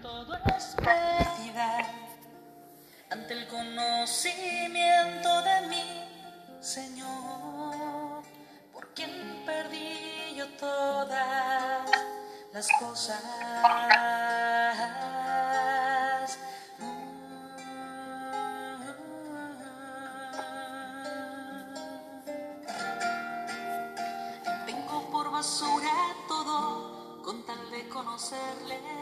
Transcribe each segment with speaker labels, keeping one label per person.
Speaker 1: Todo es pérdida ante el conocimiento de mi Señor, por quien perdí yo todas las cosas. Tengo por basura todo con tal de conocerle.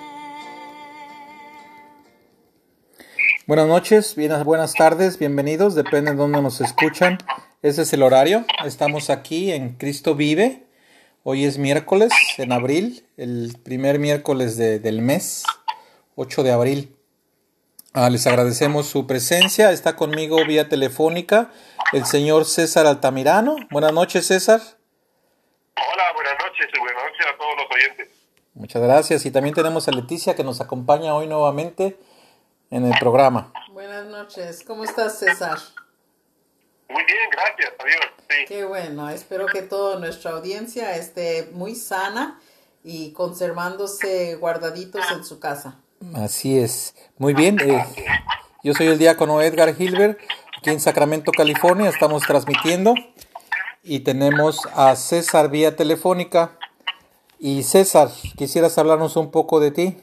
Speaker 2: Buenas noches, bien- buenas tardes, bienvenidos, depende de dónde nos escuchan. Ese es el horario. Estamos aquí en Cristo Vive. Hoy es miércoles, en abril, el primer miércoles de- del mes, 8 de abril. Ah, les agradecemos su presencia. Está conmigo vía telefónica el señor César Altamirano. Buenas noches, César.
Speaker 3: Hola, buenas noches y buenas noches a todos los oyentes.
Speaker 2: Muchas gracias. Y también tenemos a Leticia que nos acompaña hoy nuevamente en el programa.
Speaker 4: Buenas noches, ¿cómo estás César?
Speaker 3: Muy bien, gracias, adiós. Sí,
Speaker 4: Qué bueno, espero que toda nuestra audiencia esté muy sana y conservándose guardaditos en su casa.
Speaker 2: Así es. Muy bien. eh, yo soy el diácono Edgar Hilbert, aquí en Sacramento, California. Estamos transmitiendo y tenemos a César vía telefónica. Y César, quisieras hablarnos un poco de ti.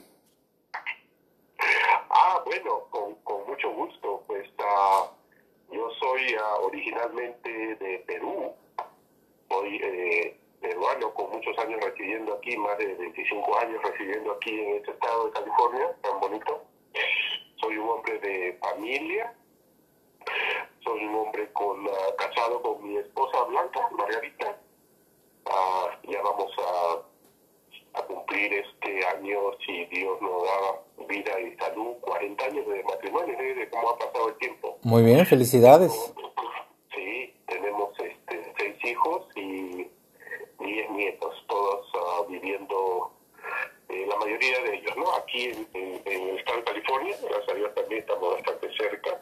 Speaker 3: Ah, bueno, con, con mucho gusto. Pues ah, yo soy ah, originalmente de Perú. Soy eh, peruano con muchos años residiendo aquí, más de 25 años residiendo aquí en este estado de California, tan bonito. Soy un hombre de familia. Soy un hombre con ah, casado con mi esposa Blanca, Margarita. Ah, ya vamos a, a cumplir este año, si Dios nos da vida y salud, 40 años de matrimonio, ¿eh? de cómo ha pasado el tiempo.
Speaker 2: Muy bien, felicidades.
Speaker 3: Sí, tenemos este, seis hijos y diez nietos, todos ah, viviendo, eh, la mayoría de ellos, ¿no? Aquí en, en- en el estado de California, gracias a Dios también estamos bastante cerca.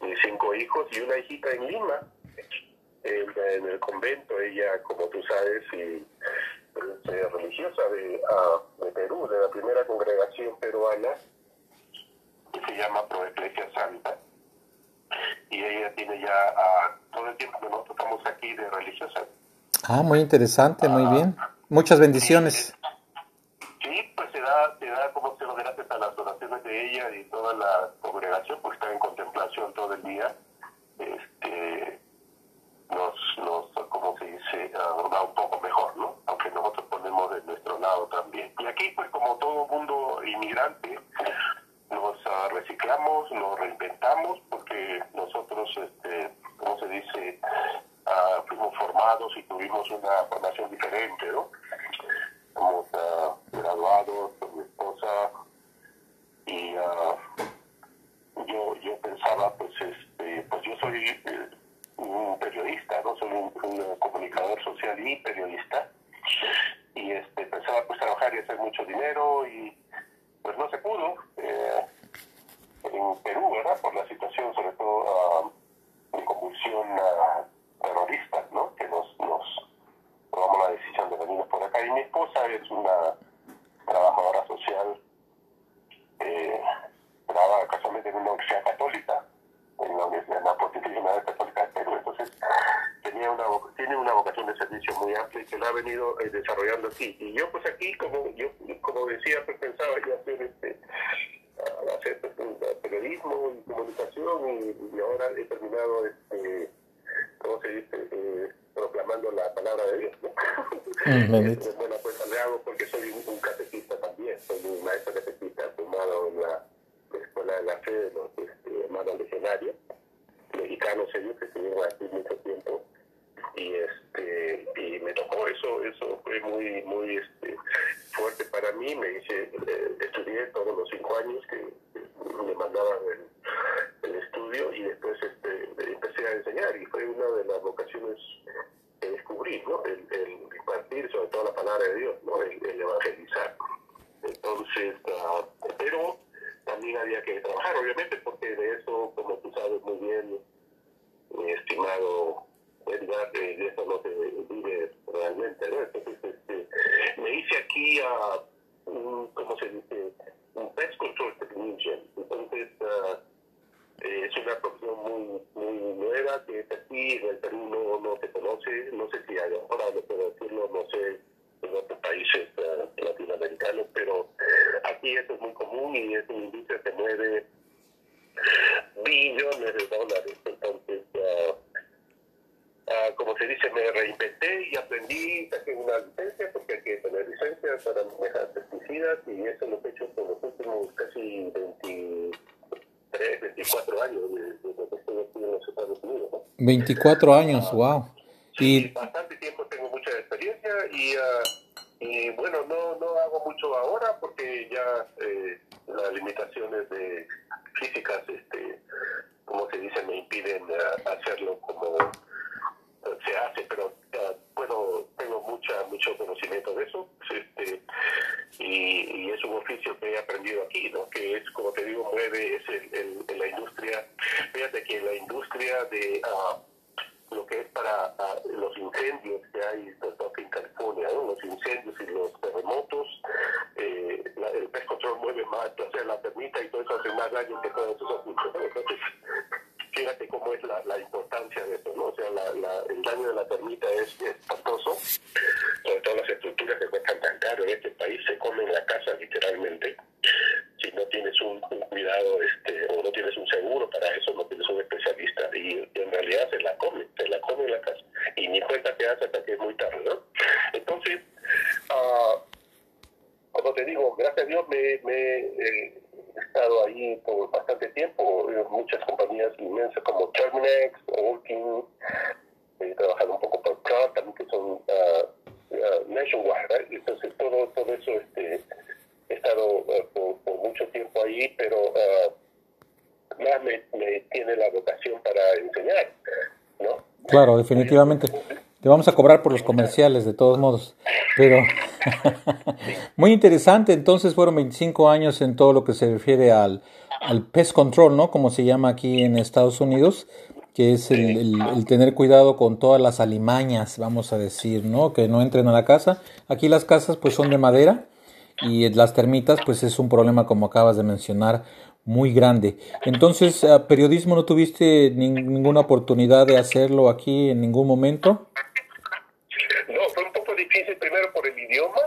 Speaker 3: Mis cinco hijos y una hijita en Lima, en, el convento, ella, como tú sabes, y, es eh, religiosa de, ah, de Perú, de la primera congregación peruana, que se llama Proeclesia Santa y ella tiene ya ah, todo el tiempo que nosotros estamos aquí de religiosa.
Speaker 2: Ah, muy interesante, muy bien. Muchas bendiciones.
Speaker 3: Sí, pues se da, se da como se lo gracias a las oraciones de ella y toda la congregación, porque está en contemplación todo el día. Este, nos, nos, como se dice, ah, nos da un poco mejor, ¿no? Aunque nosotros ponemos de nuestro lado también. Y aquí, pues como todo mundo inmigrante, nos ah, reciclamos, nos reinventamos, nosotros, este, ¿cómo se dice? Ah, fuimos formados y tuvimos una formación diferente, ¿no? Somos ah, graduados con mi esposa y ah, yo, yo pensaba, pues, este, pues yo soy eh, un periodista, ¿no? Soy un, un comunicador social y periodista y este, pensaba pues trabajar y hacer mucho dinero y pues no se pudo. eh, en Perú, ¿verdad? Por la situación, sobre todo ah, de convulsión ah, terrorista, ¿no? Que nos, nos tomamos la decisión de venir por acá. Es una trabajadora social, eh, trabaja casualmente en una universidad católica, en la Universidad la Pontificia Católica de Perú. Entonces, tenía una, tiene una vocación de servicio muy amplia y que la ha venido eh, desarrollando aquí. Y yo, pues aquí, como yo como decía, pues pensaba yo hacer este a hacer pues, un periodismo y comunicación y, y ahora he terminado, este, ¿cómo se dice? Eh, proclamando la palabra de Dios. ¿no?
Speaker 2: Mm, bendito.
Speaker 3: Es Bueno, pues le hago porque soy un, un catequista también, soy un maestro catequista formado en la Escuela de la Fe de los este, hermanos legionarios, mexicanos ellos que estuvieron aquí mucho tiempo y este y me tocó eso eso fue muy muy este fuerte para mí me hice eh, estudié todos los cinco años que que me mandaban el, el y después este empecé a enseñar. Y fue una de las vocaciones que descubrí no el, el sobre todo la palabra de Dios no el, el evangelizar entonces ah, pero también había que trabajar obviamente porque de eso como tú sabes muy bien mi estimado Edgar, de, de eso no se vive realmente, ¿no? Entonces, este, me hice aquí a un, ¿cómo se dice? Un aquí eso es muy común y es una industria que mueve billones de dólares. Entonces, ah, ah, como se dice, me reinventé y aprendí, saqué una licencia, porque hay que tener licencia para manejar pesticidas, y eso lo he hecho por los últimos casi 23, 24 años desde que estoy aquí en los Estados Unidos. ¿no?
Speaker 2: 24 años, wow.
Speaker 3: Sí,
Speaker 2: Y
Speaker 3: bastante tiempo, tengo mucha experiencia y, ah, y bueno, no, no hago mucho ahora porque ya eh, las limitaciones de físicas, este, como se dice, me impiden ah, hacerlo como se hace, pero ah, puedo, tengo mucha, mucho conocimiento de eso, y, y es un oficio que he aprendido aquí, ¿no? Que es, como te digo, mueve, es el, en la industria, fíjate que la industria de ah, lo que es para ah, los incendios que hay todo en California, ¿no? los incendios y los terremotos, eh, la- el pest control mueve más, o sea, la termita y todo eso hace más daño que juntos. ¿no? Entonces, fíjate cómo es la, importancia de eso, ¿no? O sea, la- el daño de la termita es espantoso, sobre todo las estructuras que cuestan tan caro en este país, se comen la casa literalmente. Si no tienes un, un cuidado este, o no tienes un seguro para eso, no tienes un especialista y, en realidad se la come, se la come en la casa y ni cuenta te hace hasta que es muy tarde, ¿no? Entonces, ah, como te digo, gracias a Dios me, me eh, he estado ahí por bastante tiempo, en muchas compañías inmensas como Terminex, Orkin, he trabajado un poco por Crown también que son ah, ah, nationwide, ¿right? entonces todo, todo eso este, he estado ah, por, por mucho tiempo ahí, pero ah, más me, me tiene la vocación para enseñar, ¿no?
Speaker 2: Claro, definitivamente. Te vamos a cobrar por los comerciales, de todos modos. Pero muy interesante. Entonces fueron 25 años en todo lo que se refiere al, pest control, ¿no? Como se llama aquí en Estados Unidos, que es el, el- el tener cuidado con todas las alimañas, vamos a decir, ¿no? Que no entren a la casa. Aquí las casas pues son de madera y las termitas pues es un problema como acabas de mencionar muy grande. Entonces, periodismo no tuviste nin- ninguna oportunidad de hacerlo aquí en ningún momento?
Speaker 3: No, fue un poco difícil primero por el idioma,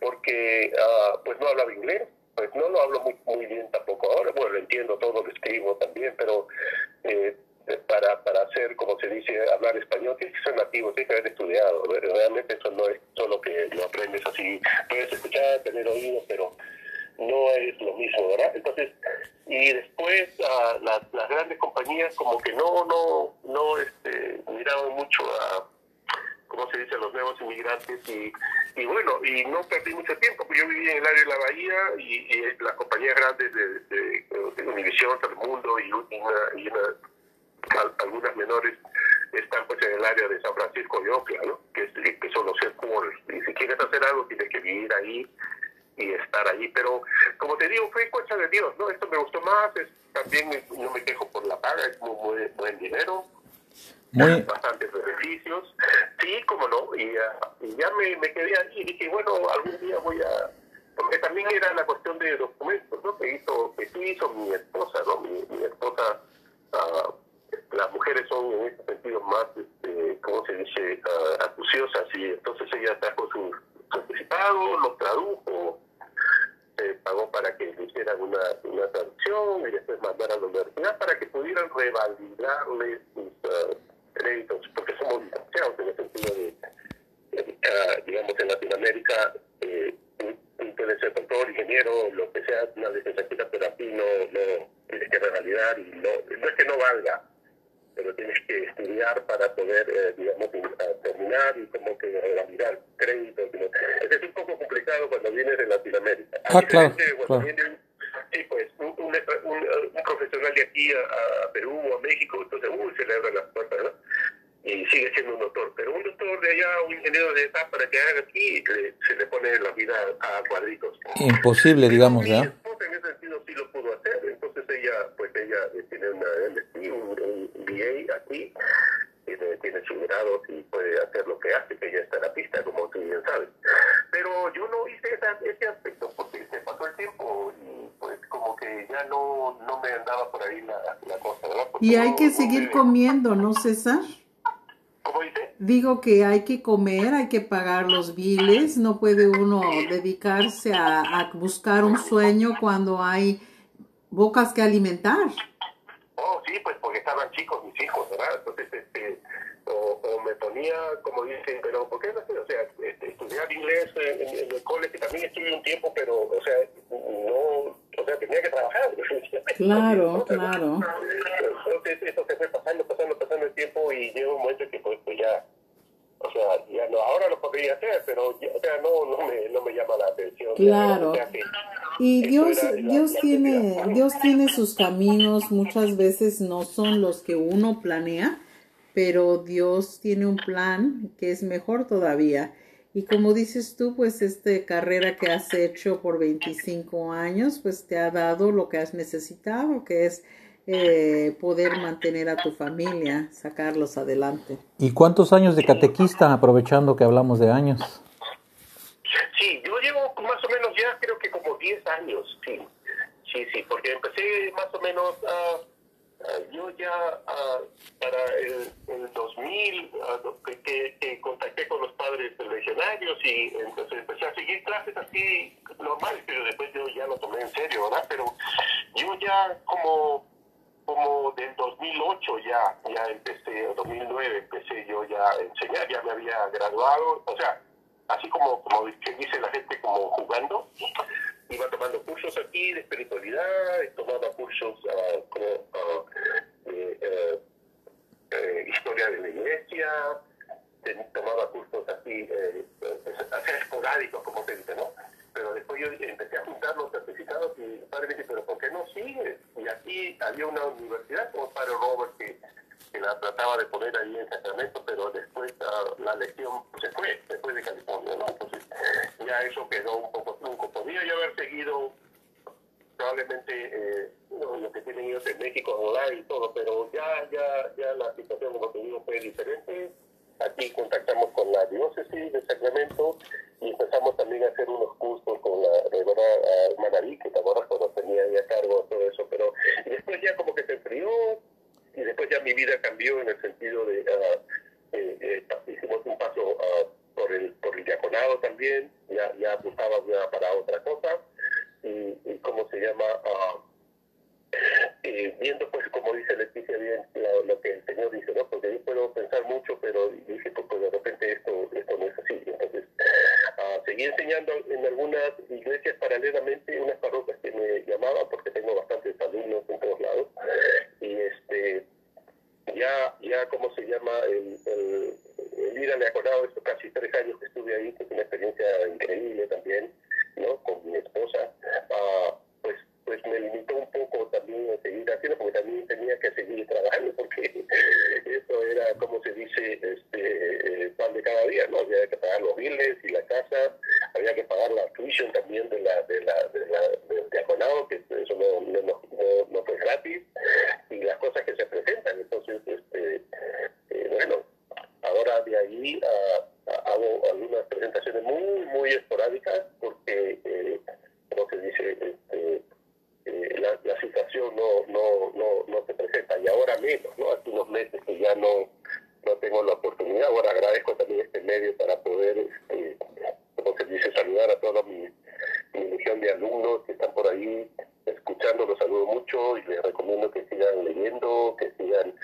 Speaker 3: porque ah, pues no hablaba inglés, pues no lo hablo muy, muy bien tampoco ahora, bueno, lo entiendo todo, lo escribo también, pero eh, para, para hacer, como se dice, hablar español, tienes que ser nativo, tienes que haber estudiado, realmente eso no es solo que lo aprendes así, puedes escuchar, tener oído, pero no es lo mismo, ¿verdad? Entonces, y después las, grandes compañías como que no, no, no este, miraban mucho a como se dice, los nuevos inmigrantes y, y bueno, y no perdí mucho tiempo, pues yo vivía en el área de la Bahía y, las compañías grandes de, de, de Univision, Telemundo y, una, y una, al- algunas menores están pues en el área de San Francisco y Oakland, ¿no? que son los headquarters. Y si quieres hacer algo, tienes que vivir ahí y estar ahí. Pero como te digo, fue cosa de Dios, ¿no? Esto me gustó más, es, también no me quejo por la paga, es muy, muy buen dinero
Speaker 2: Muy,
Speaker 3: bastantes beneficios. Sí, como no, y, ah, y ya me, me quedé allí y dije, bueno, algún día voy a... Porque también era la cuestión de documentos, ¿no? Que hizo, que sí hizo mi esposa, ¿no? Mi, mi esposa, ah, las mujeres son en ese sentido más, este, ¿cómo se dice?, ah, acuciosas y entonces ella trajo su certificado, lo tradujo, se pagó para que le hicieran una, una traducción y después mandaran a la universidad para que pudieran revalidarle sus ah, créditos, porque somos divorciados en el sentido de, eh, ah, digamos, en Latinoamérica, eh, puedes ser doctor, ingeniero, lo que sea, una licenciatura, pero aquí no, no tienes que revalidar y no, no es que no valga, pero tienes que estudiar para poder, eh, digamos, a- terminar y como que revalidar créditos. Es un poco complicado cuando vienes de Latinoamérica.
Speaker 2: Ah, claro,
Speaker 3: cuando
Speaker 2: claro.
Speaker 3: viene un- sí, pues, un, un, un- un profesional de aquí a, a Perú o a México, entonces, uy, se le abren las puertas, ¿no? Y sigue siendo un doctor. Pero un doctor de allá, un ingeniero de acá, para que haga aquí, le- se le pone la vida a cuadritos.
Speaker 2: imposible, digamos, ¿ya?
Speaker 3: esposa en ese sentido sí lo pudo hacer, entonces ella, pues ella eh, tiene una MSc, un, un BA aquí, tiene, tiene su grado y puede hacer lo que hace, que ella es terapista, como tú bien sabes. Pero yo no hice esa- ese aspecto porque se pasó el tiempo y pues como que ya no, no me andaba por ahí la, la cosa, ¿verdad? Porque
Speaker 4: Y hay
Speaker 3: no-
Speaker 4: que
Speaker 3: no
Speaker 4: seguir
Speaker 3: me-
Speaker 4: comiendo, ¿no, César?
Speaker 3: ¿Cómo dice?
Speaker 4: digo que hay que comer, hay que pagar los biles, no puede uno dedicarse a, a buscar un sueño cuando hay bocas que alimentar.
Speaker 3: Oh, sí, pues porque estaban chicos mis hijos, ¿verdad? Entonces, este, o, o me ponía, como dicen, pero ¿por qué no? O sea, este, estudiar inglés en, el cole, que también estudié un tiempo, pero, o sea, no, sea, tenía que trabajar.
Speaker 4: Claro, claro.
Speaker 3: Entonces, eso se fue pasando, pasando, pasando el tiempo y llegó un momento que, pues, pues ya, o sea, ya no, ahora lo podría hacer, pero, ya, o sea, no, no me, no me llama la atención.
Speaker 4: Claro.
Speaker 3: O sea, que-
Speaker 4: Y Dios,
Speaker 3: era
Speaker 4: Dios
Speaker 3: la
Speaker 4: tiene. Dios tiene sus caminos, muchas veces no son los que uno planea, pero Dios tiene un plan que es mejor todavía. Y como dices tú, pues esta carrera que has hecho por 25 años, pues te ha dado lo que has necesitado, que es eh, poder mantener a tu familia, sacarlos adelante.
Speaker 2: ¿Y cuántos años de catequista, aprovechando que hablamos de años?
Speaker 3: Sí, yo llevo más o menos ya creo que como 10 años, sí. Sí, sí, porque empecé más o menos, ah, ah, yo ya ah, para el, el 2000, ah, que, que, que contacté con los padres legionarios y entonces empecé a seguir clases así normales, pero después yo ya lo tomé en serio, ¿verdad? Pero yo ya como como del 2008 ya, ya empecé, o 2009 empecé yo ya a enseñar, ya me había graduado, o sea, así como, como que dice la gente, como jugando, iba tomando cursos aquí de espiritualidad, tomaba cursos ah, como de eh, eh, historia de la iglesia, tomaba cursos así, eh, eh, así esporádicos, como se dice, ¿no? Pero después yo empecé a juntar los certificados y el padre me dice, pero ¿por qué no sigues? Y aquí había una universidad como el padre Robert que, que la trataba de poner ahí en Sacramento, pero después ah, la lección se fue, después de California, ¿no? Entonces ya eso quedó Podría yo haber seguido probablemente eh, lo, que tienen ellos en México online y todo, pero ya, ya, ya la situación, como te digo, fue diferente. Aquí contactamos con la diócesis de Sacramento y empezamos también a hacer unos cursos con la hermana Vicky, ¿te acuerdas cuando tenía ahí a cargo todo eso? Pero después ya como que se enfrió y después ya mi vida cambió en el sentido de, ah, eh, eh, hicimos un paso ah, por, el, por el diaconado también, ya, ya apuntaba ya para otra cosa y, y ah, viendo pues como dice Leticia bien lo, que el Señor dice, ¿no? Porque yo puedo pensar mucho, pero dije pues, pues, de repente esto, esto no es así. Entonces, ah, seguí enseñando en algunas iglesias paralelamente, unas parroquias que me llamaban porque tengo bastantes alumnos en todos lados y este ya, ya ¿cómo se llama? El, el, el ir al acordado, estos casi tres años que estuve ahí, que es una experiencia increíble también, ¿no? Con mi esposa, ah, pues, pues me limitó un poco también a seguir haciendo, porque también tenía que seguir trabajando, porque eso era, como se dice, este, eh, pan de cada día, ¿no? Había que pagar los biles y la casa, había que pagar la tuition también de la, de la, de la, del diaconado, que eso no, no, no, no, no fue gratis, y las cosas que se presentan. Entonces, este, eh, bueno, ahora de ahí ah, ah, hago algunas presentaciones muy, muy esporádicas, porque, eh, como se dice, este, eh, la, la situación no, no, no, no se presenta, y ahora menos, ¿no? Hace unos meses que ya no, no tengo la oportunidad. Ahora agradezco también este medio para poder, este, como se dice, saludar a toda mi, mi legión de alumnos que están por ahí escuchando. Los saludo mucho y les recomiendo que sigan leyendo, que sigan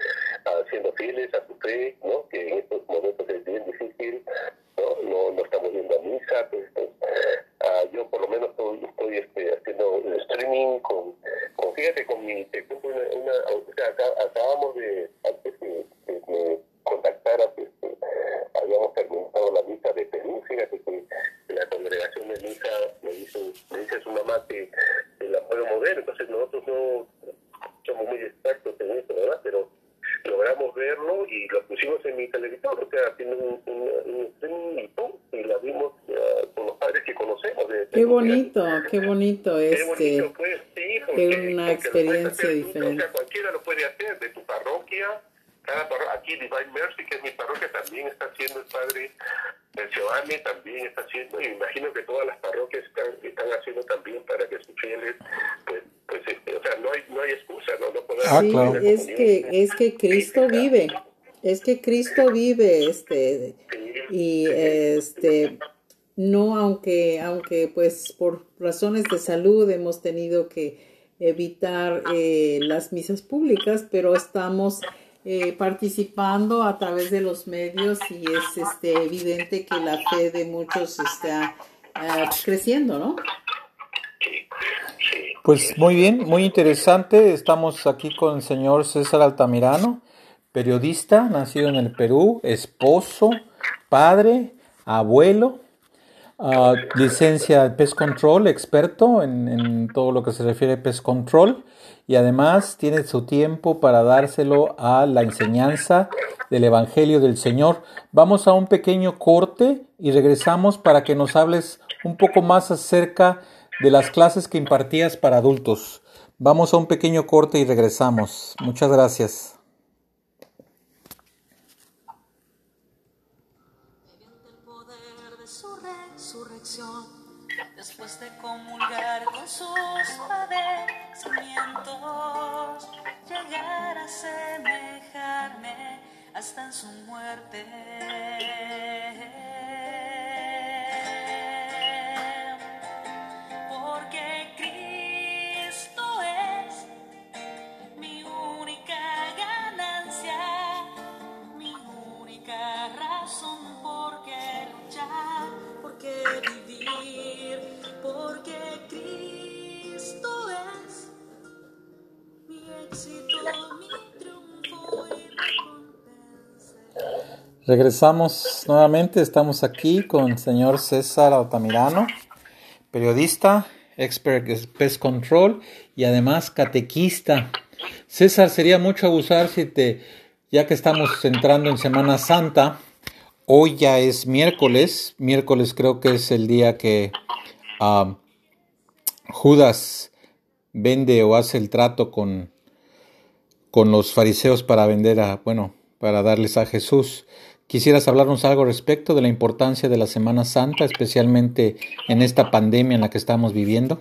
Speaker 3: ah, siendo fieles a su fe, ¿no? Que en estos momentos es bien difícil, ¿no? No, no estamos yendo a misa, pues, pues, ah, yo por lo menos estoy, estoy este, haciendo el streaming con, con, fíjate, con mi, te cuento una, una o sea, acá- acabamos de, antes que, que me contactara, pues, eh, habíamos terminado la misa de Perú, fíjate que la congregación de misa me dice, me dice su mamá que, que la puedo mover, entonces nosotros no somos muy expertos en eso, ¿verdad? Pero logramos verlo y lo pusimos en mi televisor, o sea, haciendo un, un, un y la vimos ah, con los padres que conocemos. De,
Speaker 4: Qué bonito, qué bonito
Speaker 3: Qué
Speaker 4: este.
Speaker 3: bonito, pues, sí, porque,
Speaker 4: una experiencia diferente.
Speaker 3: O sea, cualquiera lo puede hacer, de tu parroquia. Cada parro- aquí Divine Mercy, que es mi parroquia, también está haciendo el padre el Giovanni, también está haciendo, y imagino que todas las parroquias están, están haciendo también para que sus fieles, pues, pues este, o sea, no hay, no hay excusa, ¿no? no podemos
Speaker 2: Ah,
Speaker 4: Sí,
Speaker 2: claro.
Speaker 4: es que es que Cristo vive Es que Cristo vive, este, y este, no, aunque, aunque pues por razones de salud hemos tenido que evitar eh, las misas públicas, pero estamos eh, participando a través de los medios y es este, evidente que la fe de muchos está ah, creciendo, ¿no?
Speaker 2: Pues muy bien, muy interesante. Estamos aquí con el señor César Altamirano, periodista, nacido en el Perú, esposo, padre, abuelo, uh, licencia de Pest Control, experto en, en, todo lo que se refiere a Pest Control y además tiene su tiempo para dárselo a la enseñanza del Evangelio del Señor. Vamos a un pequeño corte y regresamos para que nos hables un poco más acerca de las clases que impartías para adultos. Vamos a un pequeño corte y regresamos. Muchas gracias.
Speaker 1: Después de comulgar con sus padecimientos, llegar a semejarme hasta en su muerte.
Speaker 2: Regresamos nuevamente, estamos aquí con el señor César Altamirano, periodista, expert pest control y además catequista. César, sería mucho abusar si te, ya que estamos entrando en Semana Santa, hoy ya es miércoles, miércoles creo que es el día que uh, Judas vende o hace el trato con, con los fariseos para vender a, bueno, para darles a Jesús. ¿Quisieras hablarnos algo respecto de la importancia de la Semana Santa, especialmente en esta pandemia en la que estamos viviendo?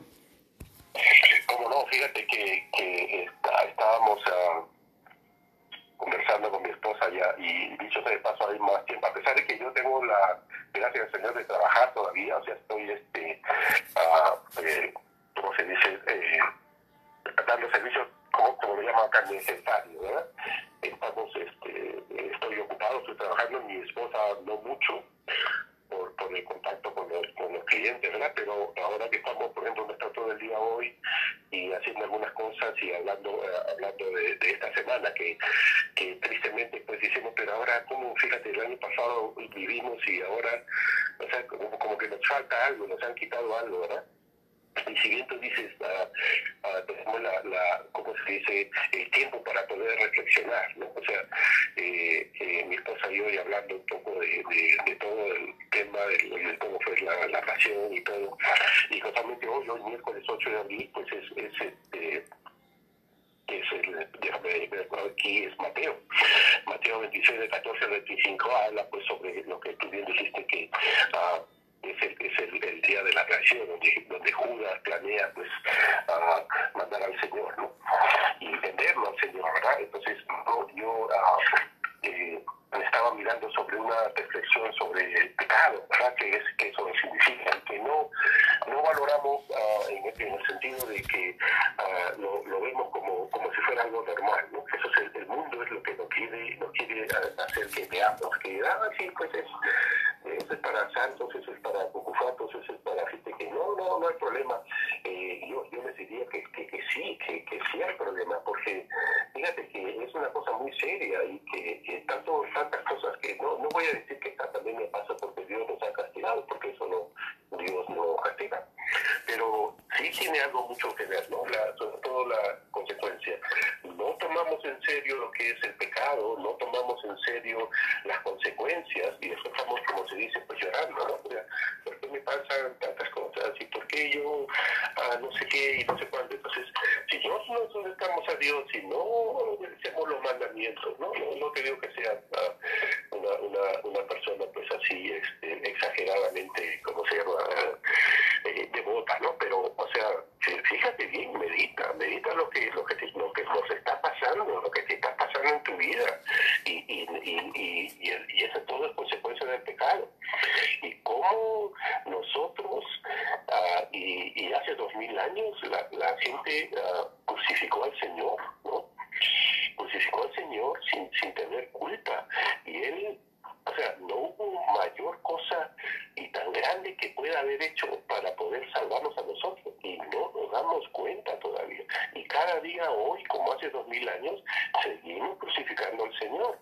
Speaker 3: Como no, fíjate que, que estábamos uh, conversando con mi esposa ya y dicho sea de paso hay más tiempo, a pesar de que yo tengo la gracia al Señor de trabajar todavía, o sea, estoy, este, uh, eh, ¿cómo se dice? Eh, dando servicios, como, como me llaman acá, necesarios, ¿verdad? Estamos, este, trabajando, mi esposa no mucho por, por el contacto con los, con los clientes, ¿verdad? Pero ahora que estamos, por ejemplo, me está todo el día hoy y haciendo algunas cosas y hablando uh, hablando de, de, esta semana que, que tristemente pues decimos, pero ahora como, fíjate, el año pasado vivimos y ahora, o sea, como, como que nos falta algo, nos han quitado algo, ¿verdad? Y si bien tú dices, uh, tenemos la, la, ¿cómo se dice?, el tiempo para poder reflexionar, ¿no? O sea, eh, eh, mi esposa y yo y hablando un poco de, todo el tema de, cómo fue la, la pasión y todo, y justamente hoy, hoy miércoles 8 de abril, pues es, es este es el, déjame ver aquí, es Mateo. Mateo 26, de 14 al 25, habla pues sobre lo que tú bien dijiste que uh, es, el, es el, día de la creación, donde, donde Judas planea pues uh, mandar al Señor, ¿no? Y venderlo al Señor, ¿verdad? Entonces yo, yo uh, eh, estaba mirando sobre una reflexión sobre el pecado, ¿verdad? Que es que eso significa que no, no valoramos uh, en, el sentido de que uh, lo, lo, vemos como, como si fuera algo normal, ¿no? Eso es el, mundo es lo que no quiere, no quiere hacer que veamos, que, ah, sí, pues es, es para santos, lo que, lo que, te, lo que nos está pasando, lo que te está pasando en tu vida y, y, y, recordemos, la, la gente uh, crucificó al Señor, ¿no? Crucificó al Señor sin, sin tener culpa. Y Él, o sea, no hubo mayor cosa y tan grande que pueda haber hecho para poder salvarnos a nosotros. Y no nos damos cuenta todavía. Y cada día hoy, como hace dos mil años, seguimos crucificando al Señor,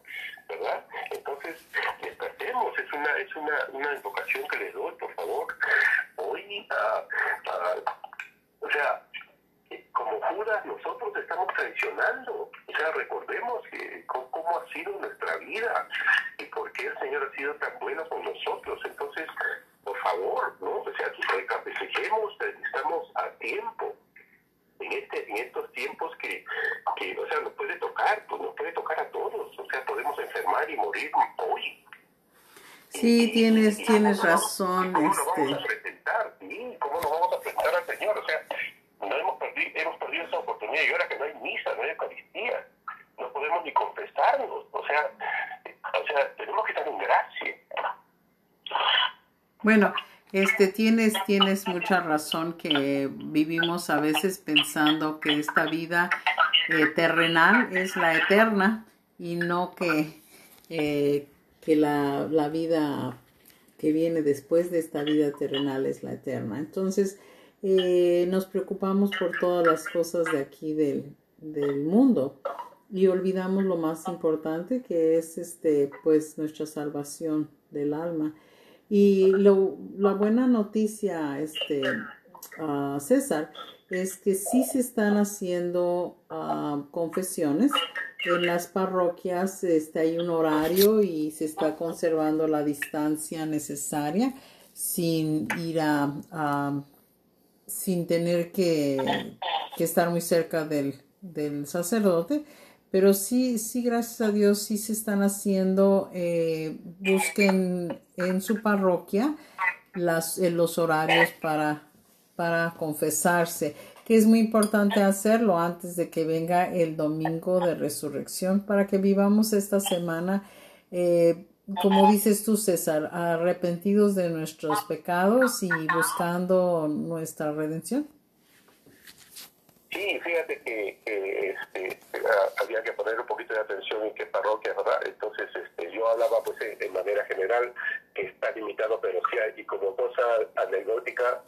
Speaker 3: ¿verdad? Entonces, despertemos, es una, es una, una invocación que le doy, por favor. Hoy, uh, uh, o sea, como Judas, nosotros estamos traicionando. O sea, recordemos que cómo, cómo, ha sido nuestra vida y por qué el Señor ha sido tan bueno con nosotros. Entonces, por favor, ¿no? O sea, recapitulemos, estamos a tiempo. En, este, en estos tiempos que, que, o sea, nos puede tocar, pues nos puede tocar a todos. O sea, podemos enfermar y morir hoy.
Speaker 4: Sí, y, tienes, y, tienes
Speaker 3: ¿cómo,
Speaker 4: razón.
Speaker 3: ¿Cómo
Speaker 4: este...
Speaker 3: nos vamos a presentar? Sí, ¿cómo nos vamos a presentar al Señor? O sea, no hemos perdido, hemos perdido esa oportunidad y ahora que no hay misa, no hay Eucaristía, no podemos ni confesarnos, o sea, o sea, tenemos que estar en gracia.
Speaker 4: Bueno, este tienes tienes mucha razón que vivimos a veces pensando que esta vida eh, terrenal es la eterna y no que eh, que la, la vida que viene después de esta vida terrenal es la eterna. Entonces, eh, nos preocupamos por todas las cosas de aquí del, del, mundo y olvidamos lo más importante que es este pues nuestra salvación del alma y lo, la buena noticia este uh, César es que sí se están haciendo uh, confesiones en las parroquias este, hay un horario y se está conservando la distancia necesaria sin ir a, a sin tener que, estar muy cerca del, del, sacerdote, pero sí, sí, gracias a Dios, sí se están haciendo, eh, busquen en su parroquia las, en los horarios para, para confesarse, que es muy importante hacerlo antes de que venga el domingo de resurrección para que vivamos esta semana. Eh, como dices tú, César, arrepentidos de nuestros pecados y buscando nuestra redención.
Speaker 3: Sí, fíjate que, este, había que poner un poquito de atención en qué parroquia, ¿verdad? Entonces, este, yo hablaba pues en, manera general que está limitado, pero sí hay, y como cosa anecdótica,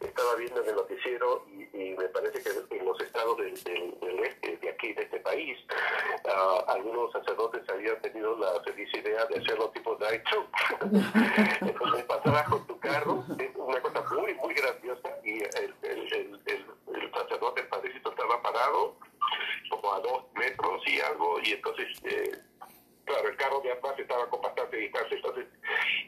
Speaker 3: estaba viendo en el noticiero y, y me parece que en los estados del, del, del este, de aquí, de este país, uh, algunos sacerdotes habían tenido la feliz idea de hacerlo tipo drive-thru. Entonces, pasabas con tu carro, es una cosa muy, muy graciosa, y el, el, el, el sacerdote, el padrecito, estaba parado como a dos metros y algo, y entonces, eh, claro, el carro de atrás estaba con bastante distancia, entonces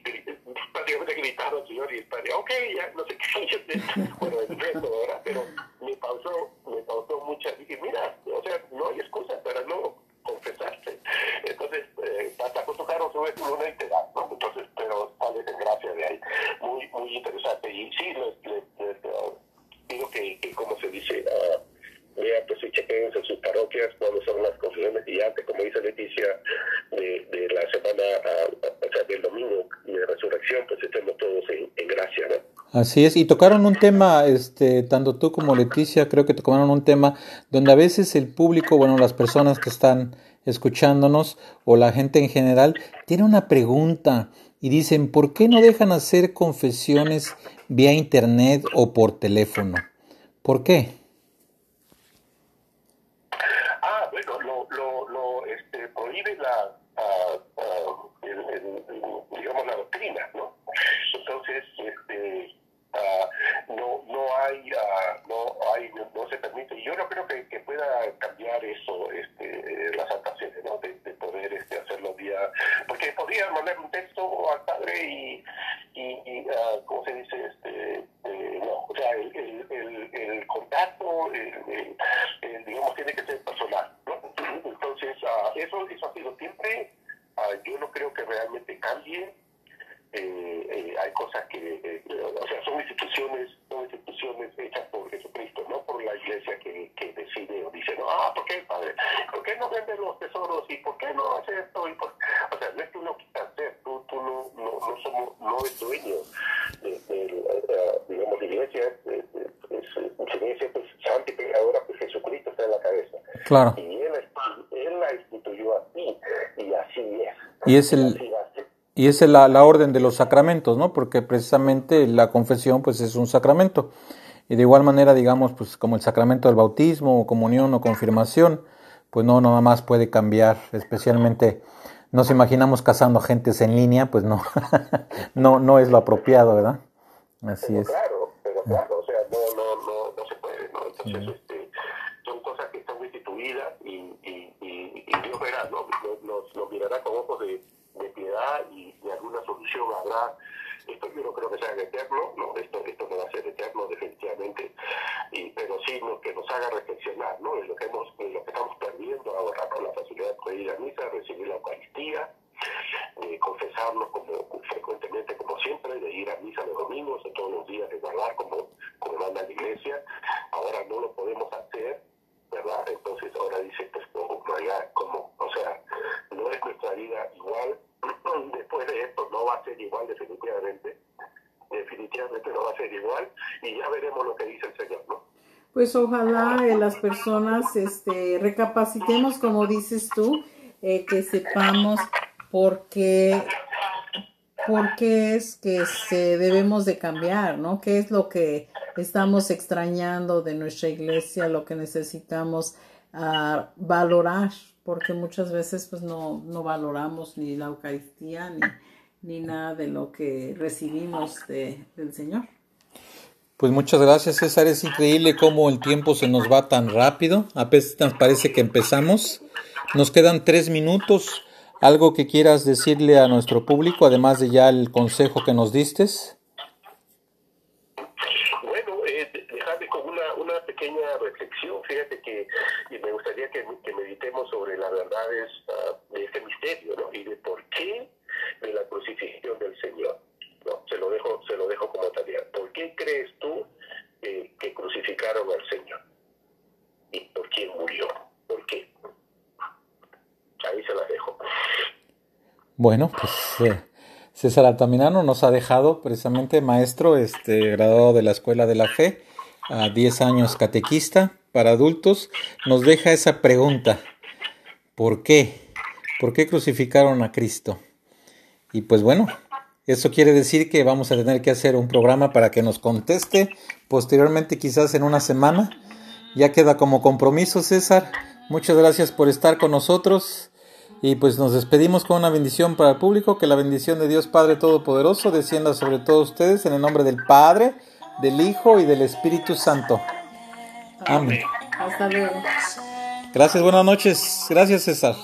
Speaker 3: prácticamente gritaron al señor y el padre, ok, ya, no sé qué, bueno, el resto, ¿verdad? Pero me pausó, me pausó mucha, dije, mira, o sea, no hay excusa para no confesarse. Entonces, eh, hasta con tu carro sube tu luna y te da, ¿no? Entonces, pero sales en gracia de ahí. Muy, muy interesante. Y sí, les, les, les uh, digo que, que, como se dice, uh, vean, pues y chequen en sus parroquias cuándo son las confesiones y antes, como dice Leticia, de, de la semana, uh, o sea, del domingo de resurrección, pues estemos todos en, en gracia, ¿no?
Speaker 2: Así es, y tocaron un tema, este, tanto tú como Leticia, creo que tocaron un tema donde a veces el público, bueno, las personas que están escuchándonos o la gente en general, tiene una pregunta y dicen, ¿por qué no dejan hacer confesiones vía internet o por teléfono? ¿Por qué?
Speaker 3: Ah, bueno, lo, lo, lo este, prohíbe la, uh, uh, el, el, el, digamos, la doctrina, ¿no? Entonces, este, uh, no, no hay, no hay, no se permite. Y yo no creo que, que pueda cambiar eso, este, la Santa Sede, ¿no? De, de poder este, hacerlo vía, porque podría mandar un texto al padre y, y, y ¿cómo se dice? Este, eh, no, o sea, el, el, el, el contacto, digamos, tiene que ser personal, ¿no? Entonces, eso, eso ha sido siempre, yo no creo que realmente cambie. Eh, eh, hay cosas que, eh, o sea, son instituciones, son instituciones hechas por Jesucristo, no por la iglesia que, que decide o dice, no, ah, ¿por qué, padre? ¿Por qué no vende los tesoros? ¿Y por qué no hace esto? Y por... O sea, no es que uno quita hacer, tú, tú no, no, no, somos, no es dueño de, de uh, digamos, la iglesia, es, es, es, iglesia iglesia pues, santa y pecadora, pues Jesucristo está en la cabeza.
Speaker 2: Claro.
Speaker 3: Y él, él la instituyó así, y así es.
Speaker 2: Y es el...
Speaker 3: Así.
Speaker 2: Y es la, la orden de los sacramentos, ¿no? Porque precisamente la confesión, pues, es un sacramento. Y de igual manera, digamos, pues, como el sacramento del bautismo, o comunión o confirmación, pues no, nada más puede cambiar, especialmente nos imaginamos casando gentes en línea, pues no, no, no es lo apropiado, ¿verdad? Así
Speaker 3: Pero
Speaker 2: es.
Speaker 3: claro, pero claro, o sea, no, no, no, no se puede, ¿no? Entonces, este, son cosas que están instituidas y, y, y, y Dios verá, ¿no? Nos mirará con ojos de, de piedad y, y alguna solución habrá. Esto yo no creo que sea eterno, no, esto, esto no va a ser eterno definitivamente, pero sí lo que nos haga reflexionar, ¿no? En lo que, hemos, lo que estamos perdiendo ahora, con la facilidad de ir a misa, recibir la Eucaristía, de confesarnos como frecuentemente como siempre, de ir a misa los domingos o todos los días de guardar como, como manda la iglesia. Ahora no lo podemos hacer, ¿verdad? Entonces ahora dice, pues, como, ya, como, o sea, no es nuestra vida igual. Después de esto no va a ser igual definitivamente. Definitivamente no va a ser igual y ya veremos lo que dice el Señor, ¿no?
Speaker 4: Pues ojalá eh, las personas este, recapacitemos, como dices tú, eh, que sepamos por qué, por qué es que se debemos de cambiar, ¿no? ¿Qué es lo que estamos extrañando de nuestra iglesia, lo que necesitamos ah, valorar? Porque muchas veces pues no, no valoramos ni la Eucaristía ni, ni nada de lo que recibimos de, del Señor.
Speaker 2: Pues muchas gracias, César. Es increíble cómo el tiempo se nos va tan rápido. Apenas parece que empezamos. Nos quedan tres minutos. ¿Algo que quieras decirle a nuestro público, además de ya el consejo que nos diste?
Speaker 3: Bueno, eh, dejarme con una, una pequeña reflexión. Y me gustaría que, que meditemos sobre las verdades de este misterio, ¿no? Y de por qué de la crucifixión del Señor. ¿no? Se lo dejo, se lo dejo como tarea. ¿Por qué crees tú eh, que crucificaron al Señor? ¿Y por quién murió? ¿Por qué? Ahí se las dejo.
Speaker 2: Bueno, pues eh, César Altamirano nos ha dejado precisamente maestro, este, graduado de la Escuela de la Fe, a 10 años catequista para adultos, nos deja esa pregunta, ¿por qué? ¿Por qué crucificaron a Cristo? Y pues bueno, eso quiere decir que vamos a tener que hacer un programa para que nos conteste posteriormente, quizás en una semana. Ya queda como compromiso, César. Muchas gracias por estar con nosotros. Y pues nos despedimos con una bendición para el público. Que la bendición de Dios Padre Todopoderoso descienda sobre todos ustedes en el nombre del Padre, del Hijo y del Espíritu Santo. Amén.
Speaker 4: Hasta luego.
Speaker 2: Gracias, buenas noches. Gracias, César.